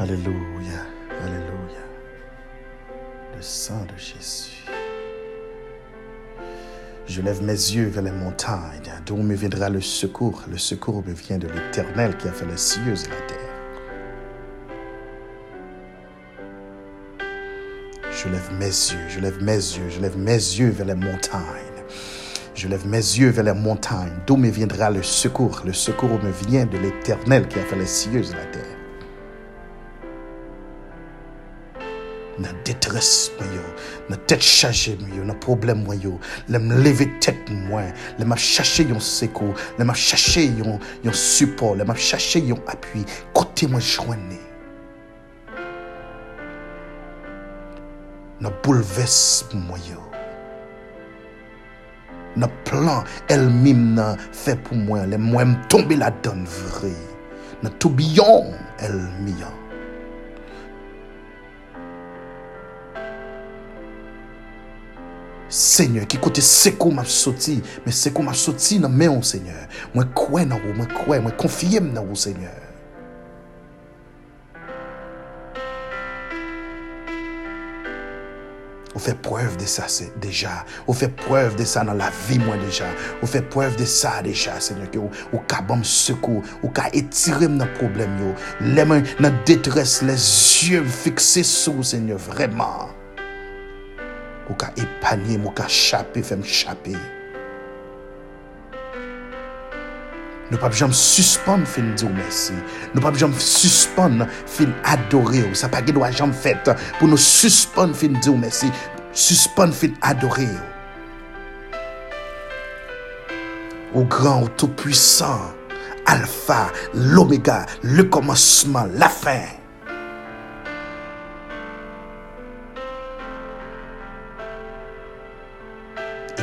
Alléluia. Alléluia. Le sang de Jésus. Je lève mes yeux vers les montagnes, d'où me viendra le secours? Le secours me vient de l'Éternel qui a fait les cieux et la terre. Je lève mes yeux, je lève mes yeux, je lève mes yeux vers les montagnes. Je lève mes yeux vers les montagnes, d'où me viendra le secours? Le secours me vient de l'Éternel qui a fait les cieux et la terre. Détresse, moi, yo, dans tête chargée, moi, yo, dans problème, moi, yo, me lever tête, moi, les m'a chercher yon yon, yon support, les m'a chercher yon appui, côté moi joindre. Dans bouleversement, yo. Dans plan, elle-même nan fait pour moi, les moi me tomber la. Seigneur, qui côté secours m'a sorti, mais secours m'a sorti dans main Seigneur. Moi crois dans vous, moi crois, moi confie dans vous Seigneur. On fait preuve de ça c'est déjà. On fait preuve de ça dans la vie moi déjà. On fait preuve de ça déjà Seigneur que ou ka bam secours, ou ka étirer dans problème yo. Les mains dans détresse, les yeux fixés sur Seigneur vraiment. Ou ka epanye, ou ka chape, fèm chape. Nou pa jom suspon fin di ou mersi. Nou pa jom suspon fin adore ou. Sa pa ge do a jom fèt pou nou suspon fin di ou mersi. Suspon fin adore ou. Ou gran, ou tout puissant. Alpha, l'omega, le commencement, la fin.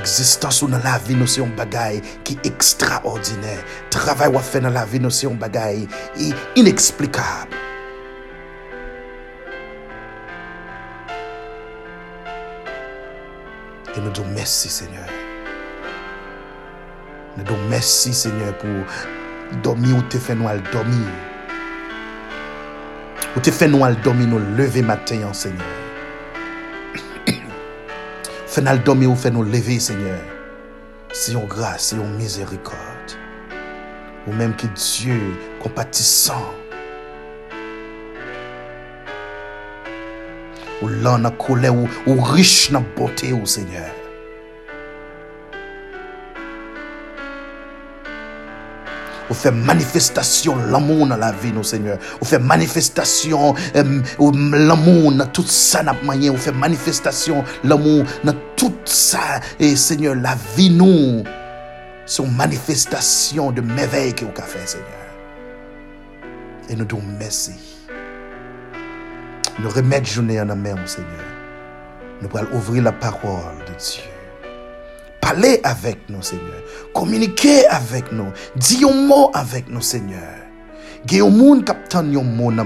Existence ou dans la vie, nous c'est un bagay est extraordinaire. Travail ou fait dans la vie, nous c'est un bagay i- inexplicable. Et nous disons merci Seigneur. Nous disons merci Seigneur pour dormir ou te fait nous al dormir. Ou te fait nous al lever matin en Seigneur. Fais nous dormir ou fais nous lever, Seigneur. C'est une grâce, c'est une miséricorde. Ou même que Dieu, compatissant, ou lent dans la colère, ou, riche dans beauté, Seigneur. Ou fait manifestation l'amour dans la vie, nous, Seigneur. Ou fait manifestation euh, ou l'amour dans tout ça, n'a moyen. Ou fait manifestation l'amour dans tout ça. Et Seigneur, la vie, nous, c'est une manifestation de merveille que vous avez fait, Seigneur. Et nous disons merci. Nous remettons journée en main, Seigneur. Nous allons ouvrir la parole de Dieu. Parlez avec nous, Seigneur. Communiquez avec nous. Dis un avec nous, Seigneur. Il y a un monde qui mot dans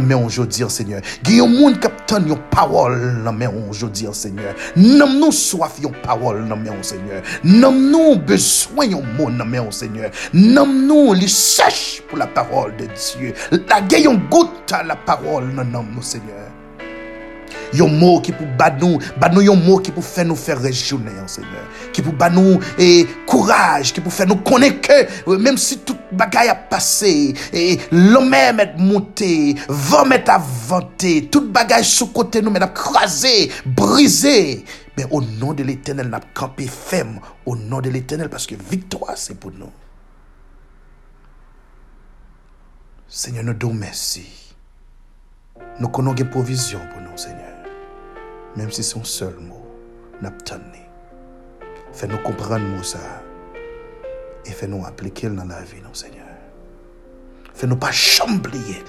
nous, aujourd'hui, Seigneur. Il y a un monde qui attend une parole dans main aujourd'hui, Seigneur. Nam nous soif une parole dans main, Seigneur. Nam nous besoin un mot dans main, Seigneur. Nam nous les sèche pour la parole de Dieu. La gagne goutte à la parole dans nous, Seigneur. Yon mot qui pour bad nous, bad nous yon mot qui pour faire nous faire régionner, Seigneur. Qui pour bad nous et courage, qui pour faire nous connaître que euh, même si toute bagaille a passé, et l'homme est monté, vent est avanté, toute bagaille sous côté nous met crasé, brisé. Mais au nom de l'éternel, n'a campé ferme. Au nom de l'éternel, parce que victoire, c'est pour nous. Seigneur, nous disons merci. Nous connaissons des provisions pour nous. Même si un seul mot, nous Fais-nous comprendre mot ça. Et fais-nous appliquer dans la vie, non, Seigneur. Fais-nous pas chamblier.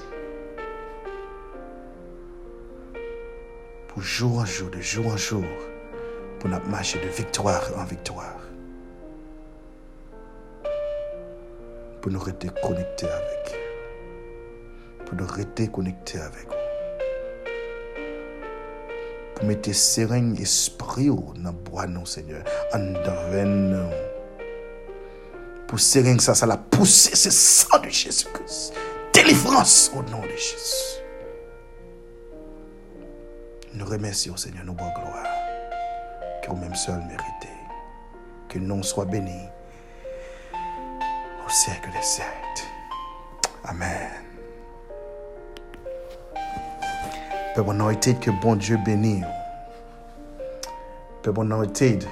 Pour jour en jour, de jour en jour, pour marcher de victoire en victoire. Pour nous rester connectés avec. Pour nous rester connectés avec vous Mè te sereng espri ou nan bwa nou, Seigneur. An daven nou. Pou sereng ça la pousse se san de Jésus Christ. Délivrance au nom de Jésus. Nous remercions, Seigneur, nos bonnes gloires, que vous-même seul méritez. Que le nom soit béni au siècle des siècles. Amen. Père anointed, que bon Dieu bénisse. Père anointed,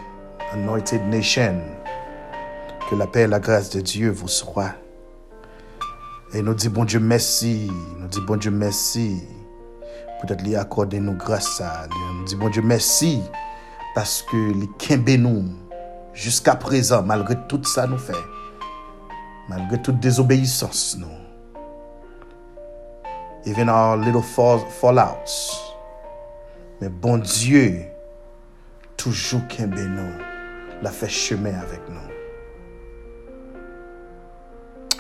anointed nation. Que la paix et la grâce de Dieu vous soient. Et nous disons bon Dieu merci. Nous disons bon Dieu merci. Peut-être lui accorder nous grâce à Nous disons bon Dieu merci. Parce que les Kembe nous, jusqu'à présent, malgré tout ça nous fait, malgré toute désobéissance, nous, even our little fall, fallouts, mais bon Dieu, toujours Kembe nous, l'a fait chemin avec nous.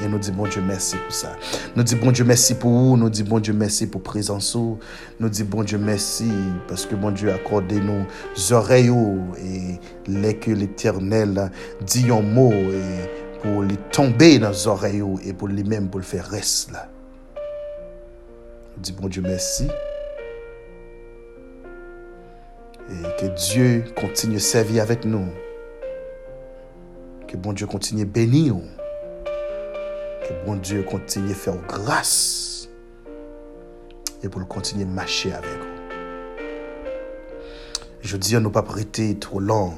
Et nous disons bon Dieu merci pour ça. Nous disons bon Dieu merci pour vous. Nous disons bon Dieu merci pour présence. Nous disons bon Dieu merci parce que bon Dieu a accordé nos oreilles et les que l'éternel dit un mot et pour les tomber dans nos oreilles et pour lui-même pour le faire rester là. Nous disons bon Dieu merci. Et que Dieu continue à servir avec nous. Que bon Dieu continue à bénir nous. Que bon Dieu continue à faire grâce et pour continuer à marcher avec vous. Je dis, nous pas prêter trop long,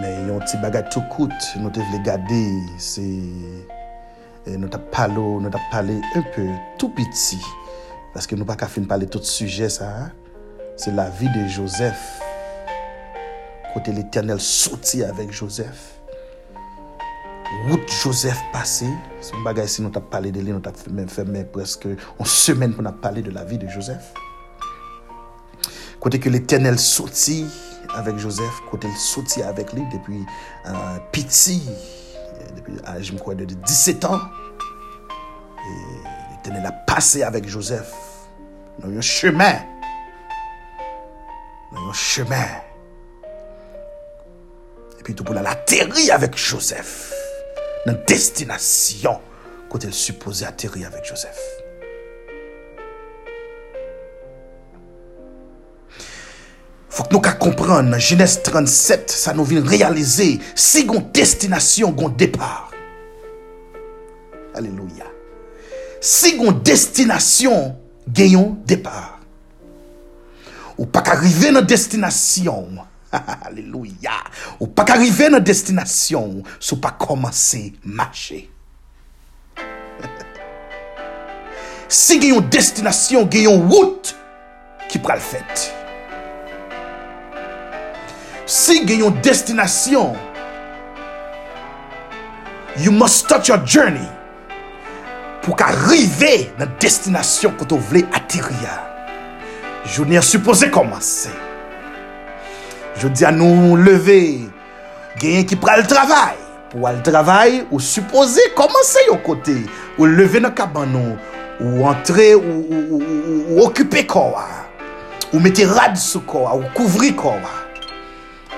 mais il y a un petit bagage tout coûte, nous devons garder, c'est nou tap palo, nou tap pale un peu tout piti, paske nou pa ka fin pale tout suje sa, se la vi de Joseph, kote l'Eternel soti avek Joseph, wout Joseph pase, se m bagay si nou tap pale de li, nou tap fèmè preske, on semen pou nou pale de la vi de Joseph, kote ke l'Eternel soti avek Joseph, kote l'soti avek li depi uh, piti, depuis l'âge de 17 ans. Et l'éternel a passé avec Joseph dans un chemin. Dans un chemin. Et puis tout pour l'atterrir avec Joseph dans destination quand elle supposait atterrir avec Joseph. Fok nou ka kompran nan Genes 37 sa nou vin realize si gon destinasyon gon depar. Aleluya. Si gon destinasyon genyon depar. Ou pa ka rive nan destinasyon. Aleluya. Ou pa ka rive nan destinasyon sou pa komanse mache. si genyon destinasyon genyon wout ki pral fèt. Si gen yon destinasyon, you must start your journey pou ka rive nan destinasyon koto vle atiria. Jouni a suppose komanse. Jouni a nou leve, gen yon ki pral travay. Pou al travay, ou suppose komanse yon kote. Ou leve nan kaban nou, ou entre, ou, ou, ou, ou okupe kowa. Ou mette rad sou kowa, ou kouvri kowa.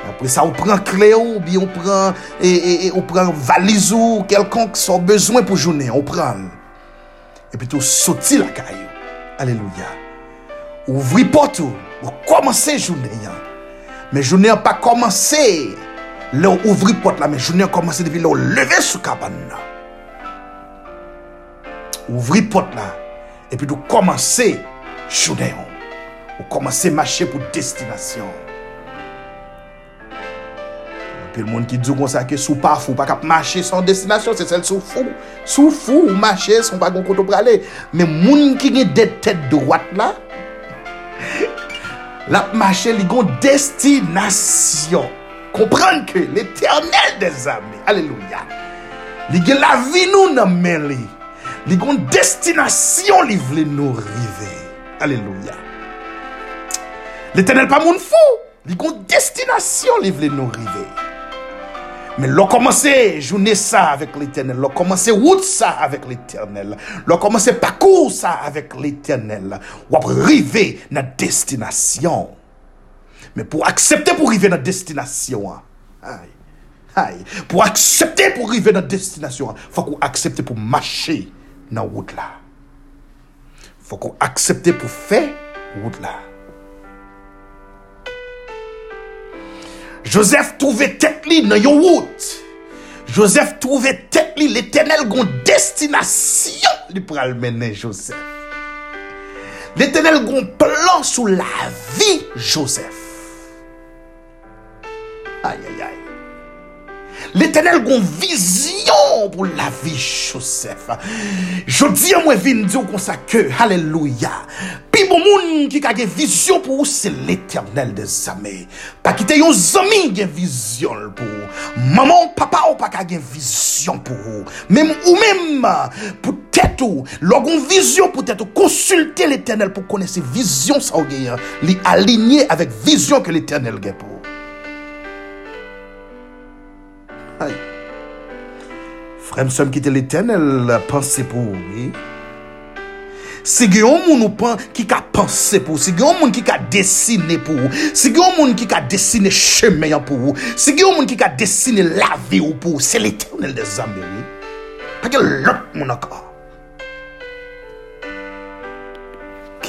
Apre sa, ou pran kle ou, bi ou pran, e, e, e, ou pran valiz ou, kelkonk son bezwen pou jounen, ou pran. E pito, soti la kayo. Aleluya. Ouvri potou, ou komanse jounen yan. Men jounen yan pa komanse. Le ou ouvri pot la, men jounen yan komanse depi le ou leve sou kaban nan. Ouvri pot la, e pito komanse jounen yan. Ou komanse mache pou destinasyon. Puis le monde qui dit comme ça que sous pas fou, pas cap marcher sans destination, c'est celle sous fou. Sous fou, marcher, sont pas gon côté pour aller. Mais monde qui a des têtes droites là, la marché li gon destination. Comprendre que l'éternel des armées, alléluia, li gen la vie nous nan men li. Li gon destination li vle nous rive. Alléluia. L'éternel pas moun fou. Li gon destination li vle nous rive. Men lò komanse jounè sa avèk l'Eternel, lò komanse wout sa avèk l'Eternel, lò komanse pakou sa avèk l'Eternel, wap rive nan destinasyon. Men pou aksepte pou rive nan destinasyon, ay, ay, pou aksepte pou rive nan destinasyon, fòk ou aksepte pou mache nan wout la. Fòk ou aksepte pou fe wout la. Joseph trouve tet li nan yon wout. Joseph trouve tet li l'Eternel gon destinasyon li pral menen Joseph. L'Eternel gon plan sou la vi Joseph. Ay ay ay. L'éternel gon vision pour la vie Joseph. Je dis à moi vin dire comme ça que alléluia. Puis bon monde qui a une vision pour vous c'est l'éternel des armées. Pas quitter yon zami qui vision pour vous. Maman, papa ou pas une vision pour vous. Même ou même peut-être ou logon vision peut-être consulter l'éternel pour connaître vision ça ou li aligner avec vision que l'éternel a pour. Frèm som ki te l'Eternel panse pou oui. Si gen yon moun ou pan ki ka panse pou, si gen yon moun ki ka desine pou, si gen yon moun ki ka desine chemeyan pou, si gen yon moun ki ka desine la vi ou pou, se l'Eternel de Zambéry. Pa gen lop moun akor.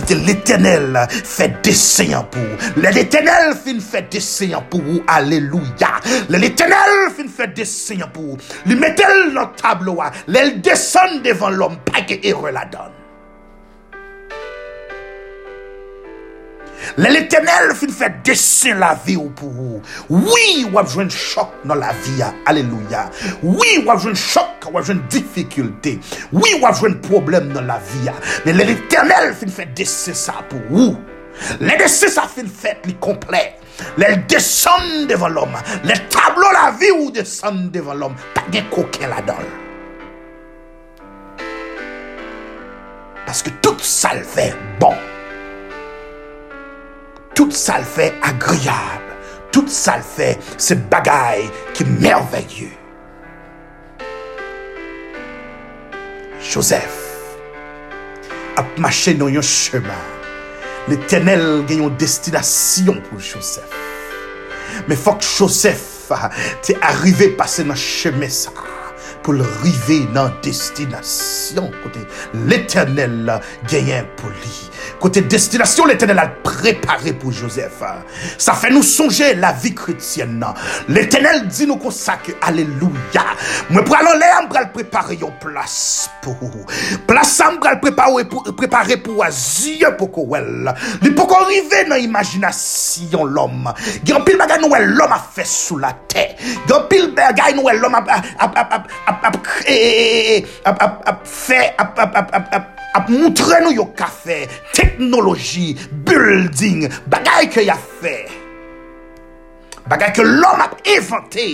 kote l'Eternel fè deseyan pou ou. Le l'Eternel fin fè deseyan pou ou. Aleluya. Le l'Eternel fin fè deseyan pou ou. Li metel nan tablo a. Le l'desan devan l'om pa ke ere la don. Le l'éternel fin fait dessin la vie ou pour vous. Oui, ou avez un choc dans la vie. Alléluia. Oui, ou avez un choc, ou avez une difficulté. Oui, ou avez un problème dans la vie. Mais le l'éternel fin fait dessin ça pour vous. Le dessin ça fin fait le complet. Le descend devant l'homme. Le tableau la vie ou descend devant l'homme. Pas de coquin là-dedans. Parce que tout ça le fait bon. tout sa l fè agriyab, tout sa l fè se bagay ki merveyu. Joseph ap mache nan yon chema, l'Etenel gen yon destinasyon pou Joseph. Me fok Joseph te arrive pase nan cheme sa. Pour le arriver dans la destination. Côté l'éternel a gagné pour lui. Côté destination, l'éternel a préparé pour Joseph. Ça fait nous songer la vie chrétienne. L'éternel dit nous comme Alléluia. Moi, pour aller là, vais préparer place pour. Place vais préparer pour, préparer pour Dieu pour well. Il peut arriver dans l'imagination l'homme. A un pile nous l'homme a fait sous la terre. A un pile nous l'homme a, a, a, a, ap fè, ap moutre nou yo ka fe, teknoloji, building, bagay ke ya fe, bagay ke l'om ap inventè,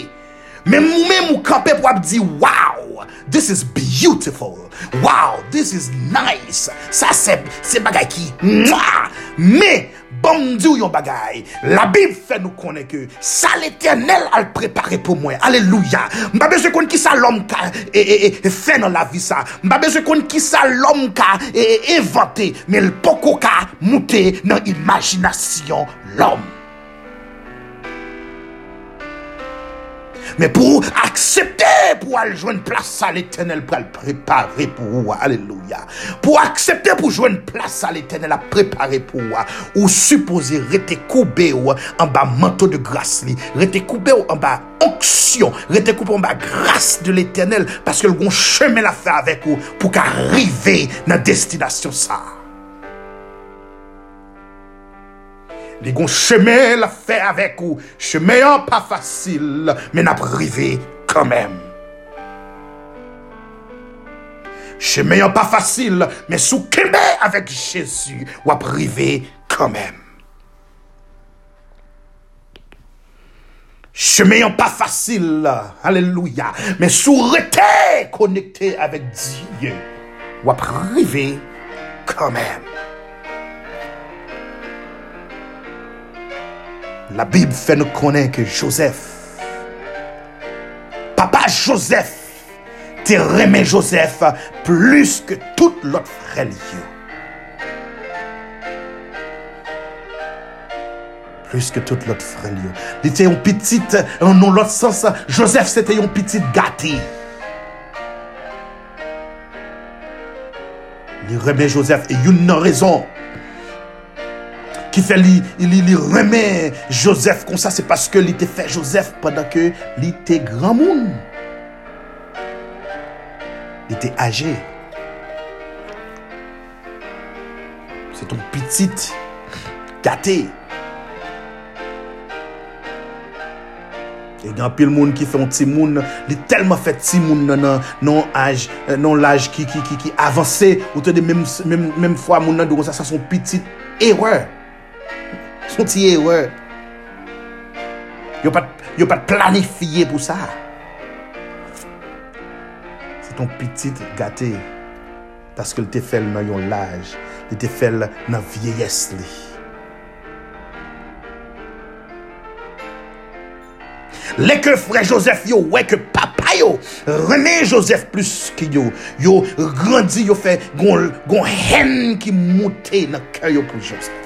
men mou men mou kampe pou ap di, wow, this is beautiful, wow, this is nice, sa se se bagay ki, mwa, men, bom di ou yon bagay. La Bib fè nou konen ke sa l'Eternel al prepare pou mwen. Aleluya. Mba beze kon ki sa l'om ka e, eh, e, eh, e, eh, fè nan la vi sa. Mba beze kon ki sa l'om ka e inventè. Men l'poko ka moutè nan imajinasyon l'om. Mais pour accepter, pour aller jouer une place à l'éternel, pour le préparer pour vous. Alléluia. Pour accepter, pour jouer une place à l'éternel, à préparer pour vous. Ou supposer rester coupé en bas manteau de grâce, rester coupé en bas onction, rester coupé en bas grâce de l'éternel, parce que le bon chemin l'a fait avec vous pour qu'arriver dans la destination ça. Les gon chemin la fait avec vous. Chemin pas facile, mais n'a privé quand même. Chemin pas facile, mais sous Québec avec Jésus, ou privé quand même. Chemin pas facile, alléluia, mais sous rete connecté avec Dieu, ou privé quand La Bible fait nous connaître que Joseph, papa Joseph, te remet Joseph plus que tout l'autre frère. Plus que tout l'autre frère. Il était un petit, en l'autre sens, Joseph c'était un petit gâté. Il remet Joseph et une raison qui fait li, li, li remet Joseph comme ça, c'est parce que il était fait Joseph pendant que il était grand monde. Il était âgé. C'est ton petit gâté. E gen pil moun ki fè yon ti moun, li telman fè ti moun nan nan aj, nan laj ki avanse, ou te de menm fwa moun nan doun sa sa son pitit ewe. ti ewe. Yo pat, pat planifiye pou sa. Se ton pitit gate, taske li te fel nan yon laj, li te fel nan vieyes li. Le ke fre Joseph yo, we ke papa yo, reme Joseph plus ki yo. Yo grandi, yo fe gon, gon hen ki moute nan kè yo pou Joseph.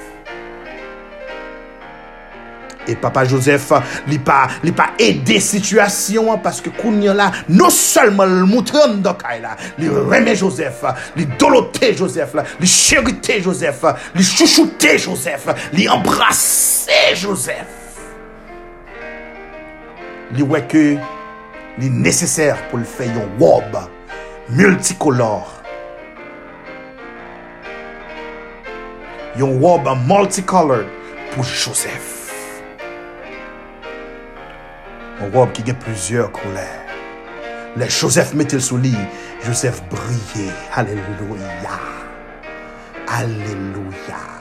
E papa Joseph li pa edè situasyon, paske koun yon la, non solman moutè an do kè la, li remè Joseph, li dolote Joseph, li chèrite Joseph, li chouchoute Joseph, li embrase Joseph. li wè ke li nesesèr pou l fè yon wob multikolor. Yon wob multikolor pou Joseph. Wob ki gen plusieurs koulè. Le Joseph metel sou li, Joseph brye. Aleluya. Aleluya.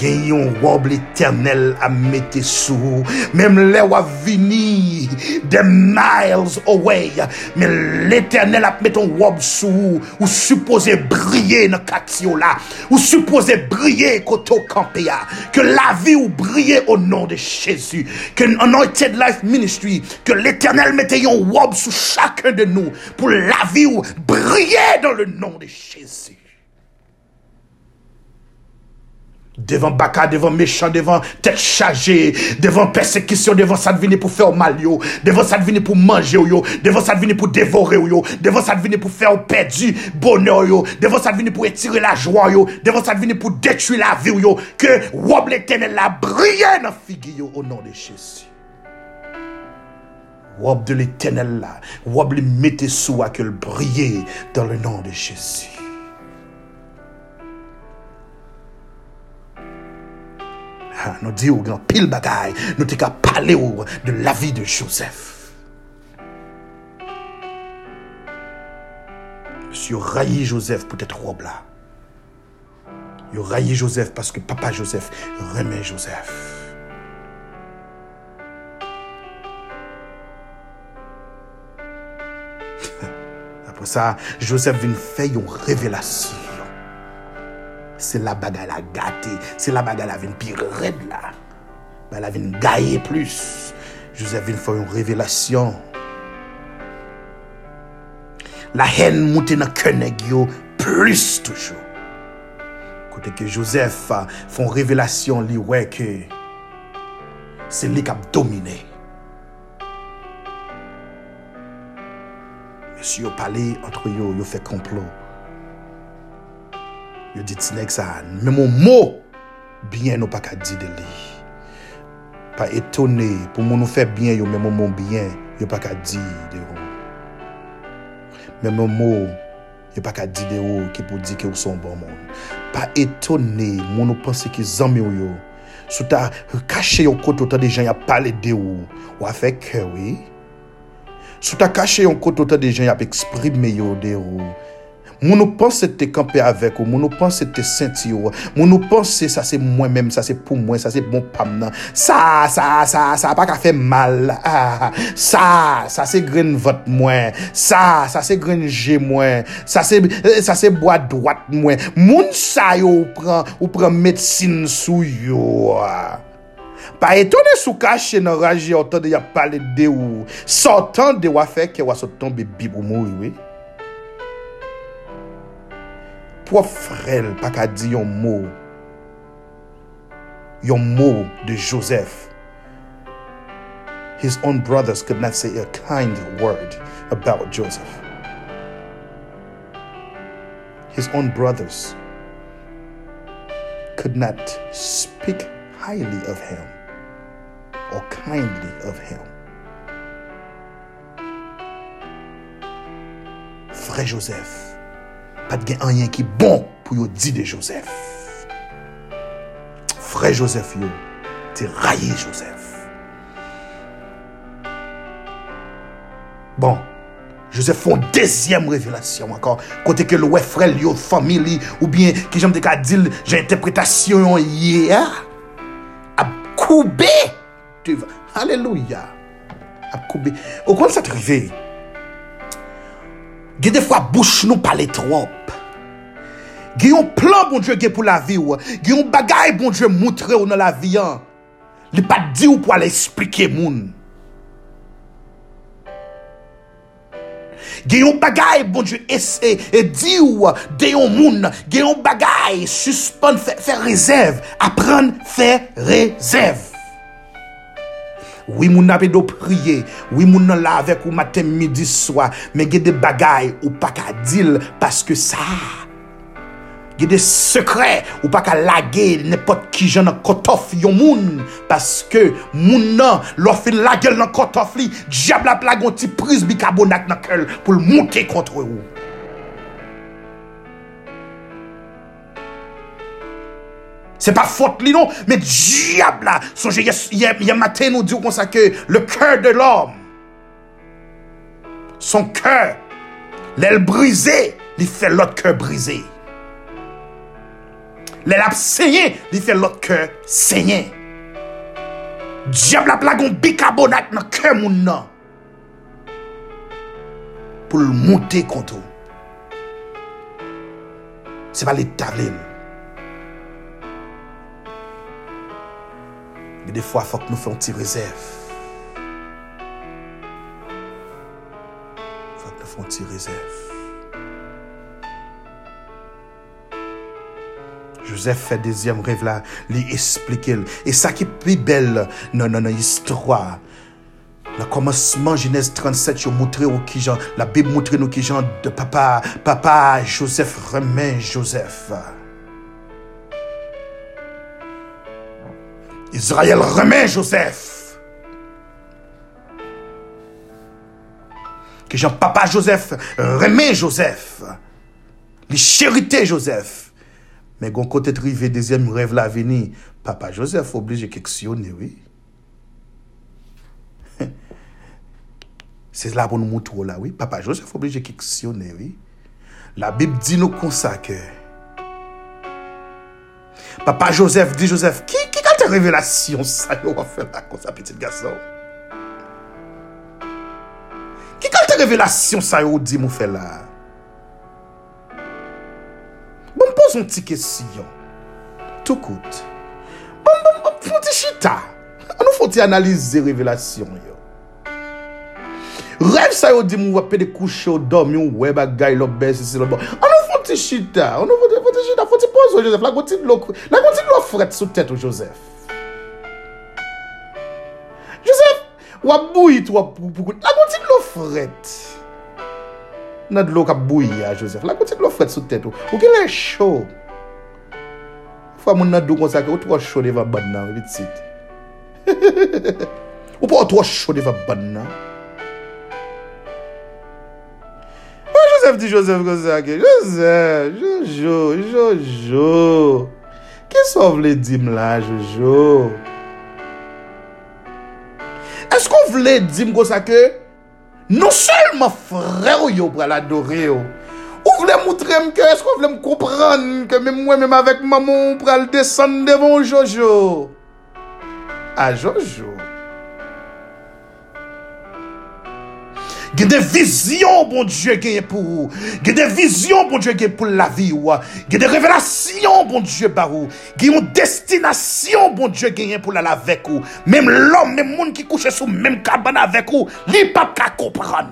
gen yon wob l'Eternel a mette sou, mem le wav vini, de miles away, men l'Eternel ap mette yon wob sou, ou. Suppose brye nan katyo la, ou suppose brye koto kampe ya, ke la vi ou brye o nan de Chezu, ke anointed life ministry, ke l'Eternel mette yon wob sou chakun de nou, pou la vi ou brye dan le nan de Chezu. Devan baka, devan mechan, devan tet chaje, devan persekisyon, devan sa devine pou fè ou mal yo, devan sa devine pou manje yo, devan sa devine pou devore yo, devan sa devine pou fè ou perdi bonè ou yo, devan sa devine pou etire la ou yo, devan sa devine pou detui la vi ou yo, ke wab le tene la briye nan figi yo ou nan de chesi. Wab de le tene la, wab le mette sou akel briye dan le nan de chesi. Nou di ou gen pil bagay Nou te ka pale ou De la vi de Joseph. Si yo rayi Joseph Pou tete rob la Yo rayi Joseph Paske papa Joseph reme Joseph. Apre sa Joseph vin fe yon revelasyon Se la baga la gate, se la baga la vin pi red la. Ba la vin gaye plus. Joseph vin fwa yon revelasyon. La hen mouten na keneg yo plus toujou. Kote ke Joseph fwa yon revelasyon li weke. Se li kap domine. Si yo pale antro yo, yo fe complot. yo di nek sa. Men moun mou, byen nou pa ka di de li. Pa etone, pou moun nou fe byen yo, men moun moun byen, yo pa ka di de ou. Men moun mou, yo pa ka di de ou, ki pou di ki ou son bon moun. Pa etone, moun nou pense ki zanmi ou yo. Sou ta kache yon koto ta de jan ya pale de yo, ou a fe kwe. Sou ta kache yon koto ta de jan ya pe eksprime yo de ou, Moun nou panse te kampe avek ou, moun nou panse te senti ou, moun nou panse sa se mwen menm, sa se pou mwen, sa se bon pam nan. Sa, sa, sa, sa pa ka fe mal. Ah, ah, ah. sa, sa se gren vot mwen. Sa, sa se gren je mwen. Sa se, sa se boa dwat mwen. Moun sa yo ou pran, ou pran medsine sou yo. Pa etone sou kache nan raje otan de ya pale de ou. Sotan de wafek ke wasotan be bibou mou ywe. Po frel pa ka di yon mou, yon mou de Joseph. His own brothers could not say a kind word about Joseph. His own brothers could not speak highly of him or kindly of him. Frère Joseph, pas de rien qui bon pour yo dire de Joseph. Frère Joseph yo, t'es raillé Joseph. Bon, Joseph une deuxième révélation encore. Côté que le frère, yo, famille, ou bien, que j'aime dire, j'ai interprétation hier. A coupé. Alléluia. A coupé. Au quoi ça arrivé? Il y a des fois, Ge defwa bouch nou pale trop. Ge yon plan bon Dje ge pou la vi ou. Ge yon bagay bon Dje moutre ou nan la vi an. Li pa di ou pou ale explike moun. Ge yon bagay bon Dje ese e di ou de yon moun. Ge yon bagay suspon fè rezèv. Aprende fè rezèv. Oui, moun apè do priye. Oui, moun nan la avèk ou maten midi swa. Men gen de bagay ou pa ka dil paske sa. Gen de sekre ou pa ka lage nepot ki jan nan kotof yon moun. Paske moun nan lò fin lage nan kotof li. Diab la plagon ti pris bikarbonak nan kel pou l mouke kontre ou. C'est pas faute, lui, non. Mais diable, là. Songez, hier matin, nous disons ça que le cœur de l'homme, son cœur, l'aile brisée, il fait l'autre cœur brisé. L'aile saigné, il fait l'autre cœur saigné. Diable, la plagon bicarbonate dans le cœur, mon nom. Pour le monter contre. C'est pas l'établir. Mais des fois, il faut que nous fassions une petite réserve. Il faut que nous fassions une petite réserve. Joseph fait deuxième rêve là, lui expliquer. Et ça qui est plus belle dans l'histoire. Le commencement, Genèse 37, je montré au qui la Bible montre nous qui de papa, papa Joseph remet Joseph. Israël remet Joseph. Que Jean papa Joseph remet Joseph. Les chérités Joseph. Mais quand côté trivé deuxième rêve la venir, papa Joseph obligé questionner, oui. C'est là pour nous montrer oui. Papa Joseph obligé questionner, oui. La Bible dit nous que Papa Joseph dit Joseph, qui te revelasyon sa yo wafel la kon sa petit gason? Ki kalte revelasyon sa yo di mou fe la? Bon pos un ti kesyon. Tou kout. Bon bon bon pou ti chita. An nou foti analize revelasyon yo. Rev sa yo di mou wapede kouche yo dom yon weba gay lo besi si lo bon. An nou ti chita, ou nou foti chita, foti pozo Joseph, la gonti lo, la gonti lo fret sou tèt ou Joseph. Joseph, wap bouyi tou wap poukout, la gonti lo fret. Nad lo kap bouyi ya Joseph, la gonti lo fret sou tèt ou, ou ki lè chou. Fwa moun nan dou konsake, ou tro chou deva ban nan, vit sit. Ou pa ou tro chou deva ban nan. Joseph di Joseph kon se ake? Joseph, Jojo, Jojo. Ke so vle di m la, Jojo? Esko vle di m kon se ake? Non selman fre ou yo pral adore yo. Ou vle moutre m ke? Esko vle m kompran ke mwen mwen mwen avèk mamon pral desen devon Jojo? A Jojo? A des visions, bon Dieu, pour vous. Il y a des visions, bon Dieu, pour la vie. Il y a des révélations, bon Dieu, par vous. Il y a une destination, bon Dieu, pour la avec vous. Même l'homme, même le monde qui couche sous même cabane avec vous, il n'est pas qu'à comprendre.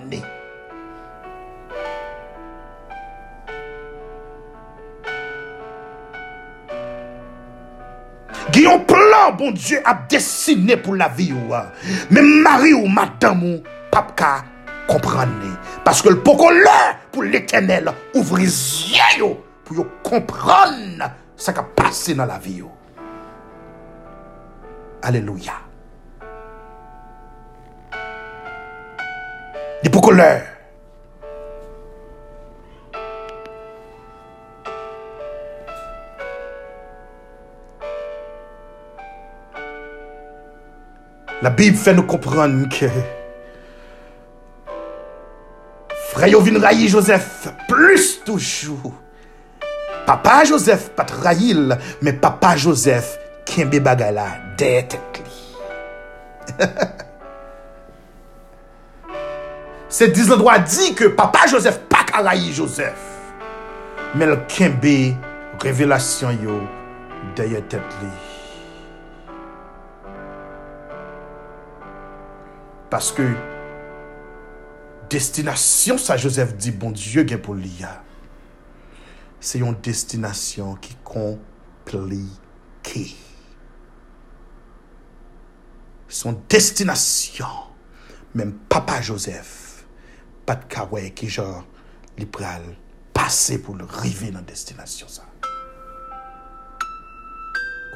Il y a un plan, bon Dieu, à dessiner pour la vie. Même mari ou madame ou Komprenni. Paske l poko lè pou l'Eternel ouvri zye yo pou yo komprenn sa ka pase nan la vi yo. Alléluia. Et pour l'heure. La Bible fait nous comprendre que Freyo vin rayi Joseph plus toujou. Papa Joseph pat rayil, men papa Joseph kenbe bagay la dey tet li. Se diz nan doa di ke papa Joseph pak a rayi Joseph. Men l kenbe revelasyon yo dey tet li. Paske destinasyon sa Joseph di bon Diyo gen pou li ya. Se yon destinasyon ki komplike. Son destinasyon, menm papa Joseph, pat kawe ki jor li pral pase pou le rive nan destinasyon sa.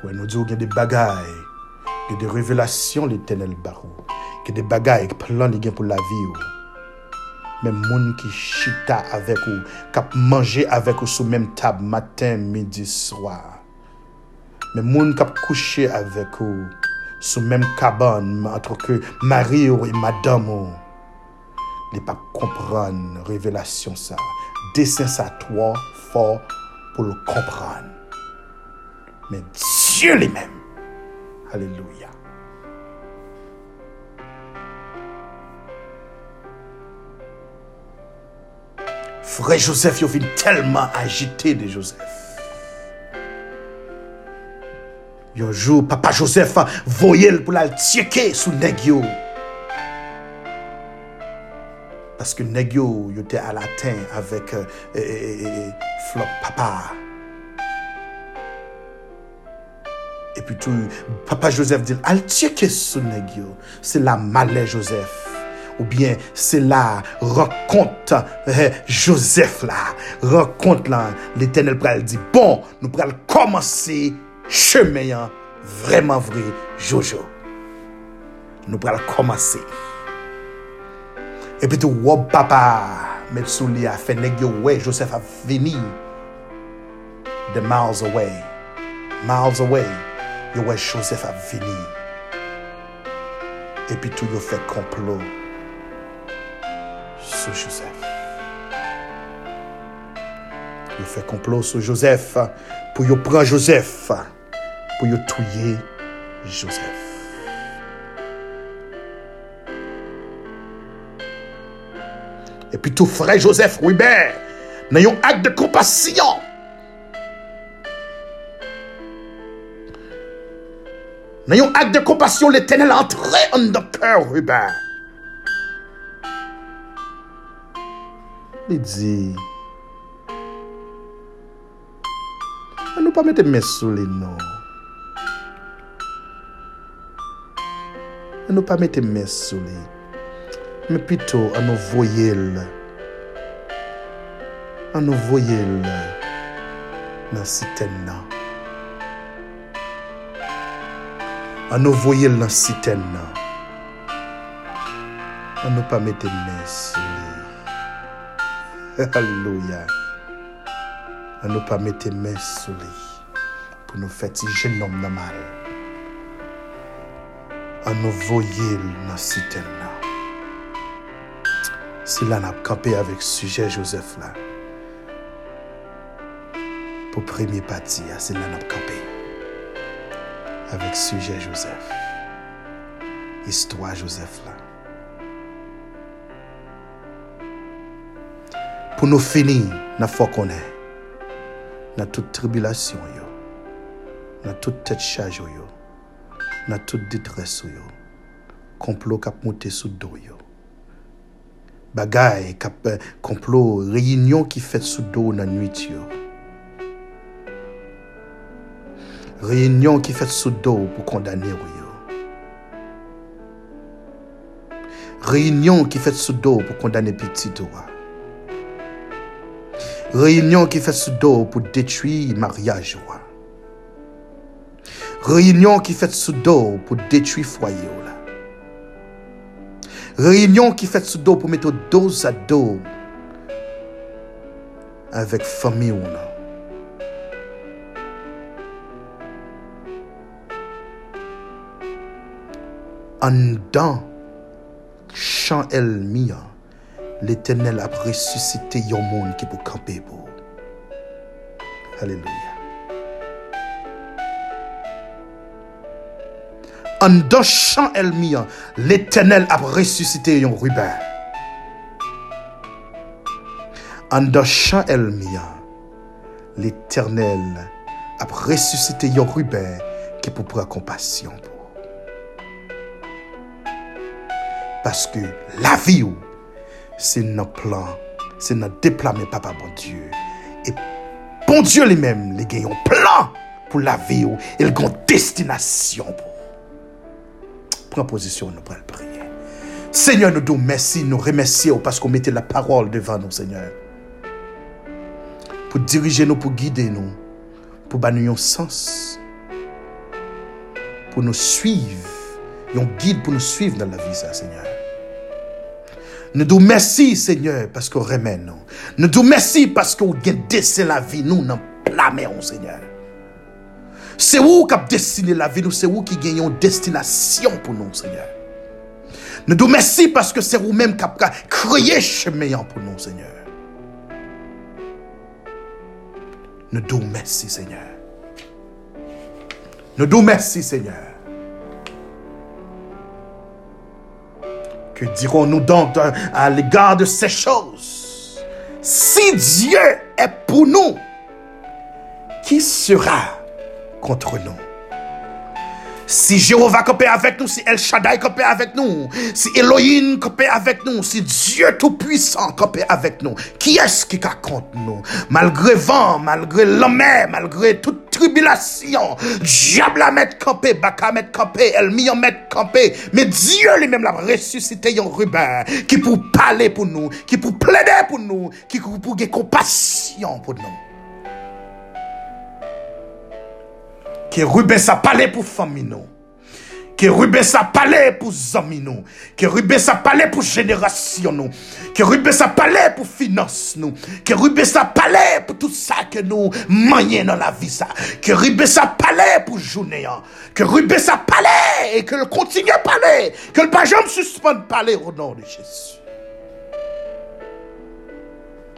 Kwen nou diyo gen de bagay, gen de revelasyon li tenel barou, gen de bagay plan li gen pou la vi ou, men moun ki chita avek ou, kap manje avek ou sou menm tab matin, midi, swa. Men moun kap kouche avek ou, sou menm kaban, antre ke mari ou e madam ou. Li pa kompran revelasyon sa, desen sa toa for pou l kompran. Men Diyo li men, aleluya. Frère Joseph, il vient tellement agité de Joseph. Un jour, papa Joseph a voyé pour la checker sous Negio. Parce que Negio, était à la latin avec euh, Flop Papa. Et puis tout, papa Joseph dit, al checker sous Negio. C'est la malais Joseph. ou bien se la rekont eh, Joseph la, rekont la, l'Eternel pral di, bon, nou pral komanse chemeyan vreman vre Jojo. Nou pral komanse. Epi tou wop oh, papa, met sou li a fe neg yo we, Joseph a veni, the miles away, miles away, yo we Joseph a veni. epi tou yo fè komplo Joseph. Yo fait complot sur Joseph pour prendre Joseph, pour tuer Joseph. Et puis tout frère Joseph, dans un acte de compassion. Un acte de compassion, l'éternel entré en notre cœur. Li di, an nou pa mette mes sou li nou. An nou pa mette mes sou li. Me pito an nou voyel. An nou voyel nan siten nan. An nou voyel nan siten nan. An nou pa mette mes sou li. Alléluia. À nous pas mettre mes sous les pour nous faire jeune homme normal. À nous voyer dans la là. Si là, n'a campé avec sujet Joseph là. Pour premier parti, c'est là n'a campé. Avec sujet Joseph. Histoire Joseph là. pou nou fini nan fò konè. Nan tout tribilasyon yo, nan tout tèt chaj yo, nan tout ditres yo, komplo kap moutè sou do yo. Bagay kap eh, komplo, reyinyon ki fèt sou do nan nwit yo. Reyinyon ki fèt sou do pou kondane yo. Reyinyon ki fèt sou do pou kondane piti do wa. Réunion qui fait sous dos pour détruire mariage. Réunion qui fait sous dos pour détruire foyer. Réunion qui fait sous dos pour mettre dos à dos avec famille. En dedans, champ el mia, l'éternel a ressuscité yon monde qui pour camper pour. Alléluia. En dedans, champ el mia, l'éternel a ressuscité yon ruban. En dedans, champ el mia, l'éternel a ressuscité yon ruban qui pour prendre compassion pour. Parce que la vie, ou, c'est notre plan, c'est notre déploiement, papa, bon Dieu. Et bon Dieu lui-même, les gars, un plan pour la vie, et ont une destination pour. Prends position, nous pourrons prier. Seigneur, nous disons merci, nous remercions parce qu'on mettait la parole devant nous, Seigneur. Pour diriger nous, pour guider nous, pour nous un sens, pour nous suivre un guide pour nous suivre dans la vie, Seigneur. Nous disons merci, Seigneur, parce qu'on remet nous. Nous disons merci parce qu'on a la vie, nous, dans la maison, Seigneur. C'est vous qui avez dessiné la vie, nous, c'est vous qui gagnez une destination pour nous, Seigneur? Nous disons merci parce que c'est vous-même qui avez créé chemin pour nous, Seigneur. Nous disons merci, Seigneur. Nous disons merci, Seigneur. Que dirons-nous donc à l'égard de ces choses? Si Dieu est pour nous, qui sera contre nous? Si Jéhovah copé avec nous, si El Shaddai copé avec nous, si Elohim copé avec nous, si Dieu Tout-Puissant copé avec nous, qui est-ce qui contre nous? Malgré vent, malgré l'homme, malgré toute tribulation, diable a mettre campé, El en mettre campé, mais Dieu lui-même l'a ressuscité un ruban qui pour parler pour nous, qui pour plaider pour nous, qui pour avoir compassion pour nous. Que Ruben sa parlé pour famille. Que Ruben sa parlé pour amis nous. Que Ruben sa parlé pour génération nous. Que Ruben sa parlé pour finance nous. Que Ruben sa parlé pour tout ça que nous manions dans la vie ça. Que Ruben sa parlé pour journée. Que Ruben sa parlé et que le continue à parler. Que le pas jamais suspende parler au nom de Jésus.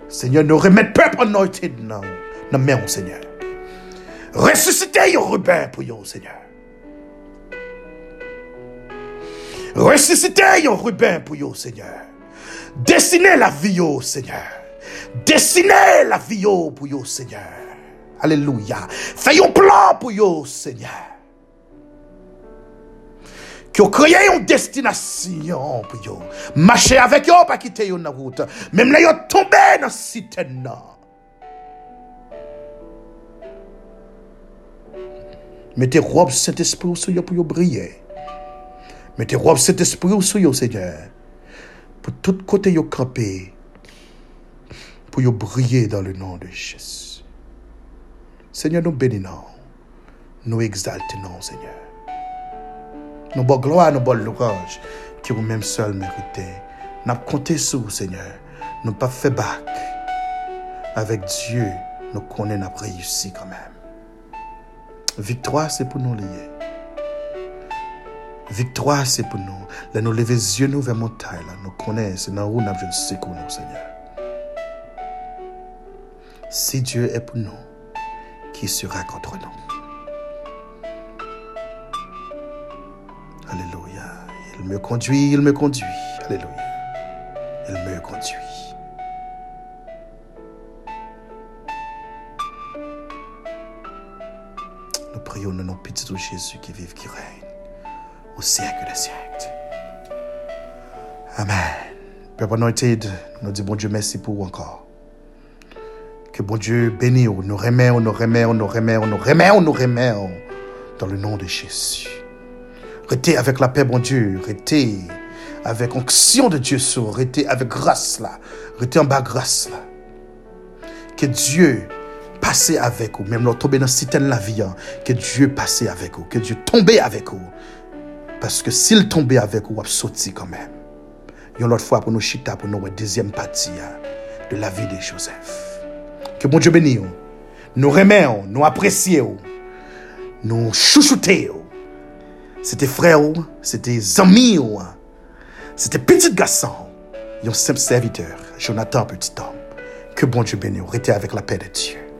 Seigneur, nous remettons peuple nous. Nous mains, Seigneur. Ressuscitez un Ruben pour vous, Seigneur. Ressuscitez un Ruben pour vous, Seigneur. Dessinez la vie, Seigneur. Dessinez la vie pour vous, Seigneur. Alléluia. Faites un plan pour vous, Seigneur. Vous créez une destination pour vous. Marchez avec vous, pas quitter une route. Même là, vous tombez dans ce citerne. Mettez robe Saint-Esprit sur vous pour briller. Mettez robe Saint-Esprit sur vous, Seigneur. Pour tout côté vous camper. Pour vous briller dans le nom de Jésus. Seigneur, nous bénissons. Nous exaltons, Seigneur. Nous bonne gloire, nous bonne louange que vous-même seul méritez. Nous compté sur vous, Seigneur. Nous pas fait bac. Avec Dieu, nous connaissons, nous réussi quand même. Victoire, c'est pour nous lier. Victoire, c'est pour nous. Là, nous lever les yeux nous vers montagne. Là, nous connaissons, dans où nous avons secours, Seigneur. Si Dieu est pour nous, qui sera contre nous? Alléluia. Il me conduit, il me conduit. Alléluia. Il me conduit. Nous prions au nom petit de Jésus qui vive, qui règne au siècle des siècles. Amen. Père Anointed, nous disons bon Dieu merci pour vous encore. Que bon Dieu bénisse, nous remet, nous remet, nous remet, nous remet, nous remet dans le nom de Jésus. Restez avec la paix, bon Dieu. Restez avec onction de Dieu sur. Restez avec grâce là. Restez en bas grâce là. Que Dieu, passé avec vous, même leur tomber dans la vie, hein, que Dieu passé avec vous, que Dieu tombé avec vous. Parce que s'il tombait avec vous, vous sauté quand même. Une autre fois pour nous chita pour nous deuxième partie hein, de la vie de Joseph. Que bon Dieu bénisse. Nous remercions, nous apprécions, nous chouchoutons. C'était frère, c'était amis, c'était petit garçon, un simple serviteur, Jonathan Petit Homme. Que bon Dieu bénisse. Restez avec la paix de Dieu.